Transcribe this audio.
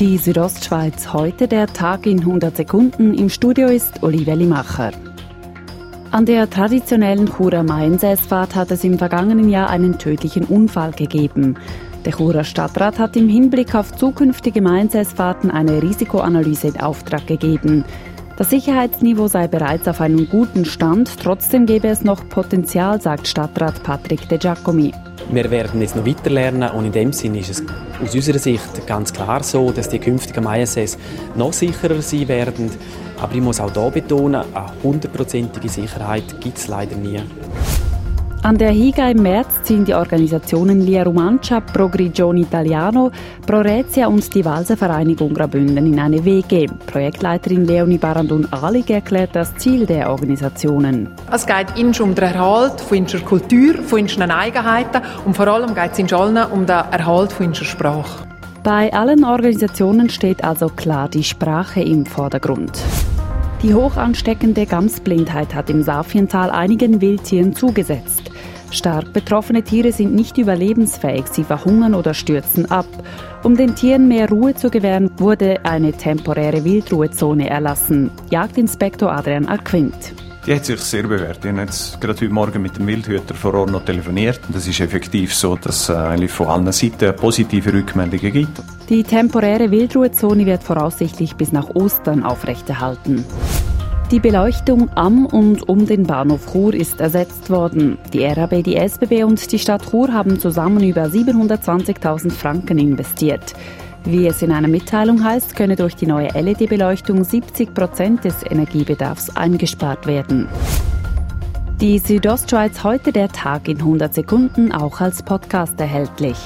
Die Südostschweiz heute der Tag in 100 Sekunden. Im Studio ist Olivia Limacher. An der traditionellen Churer Mainsaisfahrt hat es im vergangenen Jahr einen tödlichen Unfall gegeben. Der Churer Stadtrat hat im Hinblick auf zukünftige Mainsaisfahrten eine Risikoanalyse in Auftrag gegeben. Das Sicherheitsniveau sei bereits auf einem guten Stand, trotzdem gäbe es noch Potenzial, sagt Stadtrat Patrick De Giacomi. Wir werden jetzt noch weiter lernen und in dem Sinne ist es aus unserer Sicht ganz klar so, dass die künftigen ISS noch sicherer sein werden. Aber ich muss auch hier betonen, eine hundertprozentige Sicherheit gibt es leider nie. An der HIGA im März ziehen die Organisationen Lia Romancia, Pro Grigione Italiano, Pro Rezia und die Walser Vereinigung Graubünden in eine WG. Projektleiterin Leonie Barandun-Ahlig erklärt das Ziel der Organisationen. Es geht ihnen um den Erhalt von unserer Kultur, von unseren Eigenheiten und vor allem geht es ihnen allen um den Erhalt von unserer Sprache. Bei allen Organisationen steht also klar die Sprache im Vordergrund. Die hoch ansteckende Gamsblindheit hat im Safiental einigen Wildtieren zugesetzt. Stark betroffene Tiere sind nicht überlebensfähig, sie verhungern oder stürzen ab. Um den Tieren mehr Ruhe zu gewähren, wurde eine temporäre Wildruhezone erlassen. Jagdinspektor Adrian Alquint. Die hat sich sehr bewährt. Ich habe jetzt gerade heute Morgen mit dem Wildhüter vor Ort noch telefoniert. Es ist effektiv so, dass es äh, eigentlich von allen Seiten positive Rückmeldungen gibt. Die temporäre Wildruhezone wird voraussichtlich bis nach Ostern aufrechterhalten. Die Beleuchtung am und um den Bahnhof Chur ist ersetzt worden. Die RAB, die SBB und die Stadt Chur haben zusammen über 720.000 Franken investiert. Wie es in einer Mitteilung heißt, könne durch die neue LED-Beleuchtung 70 Prozent des Energiebedarfs eingespart werden. Die Südostschweiz heute der Tag in 100 Sekunden auch als Podcast erhältlich.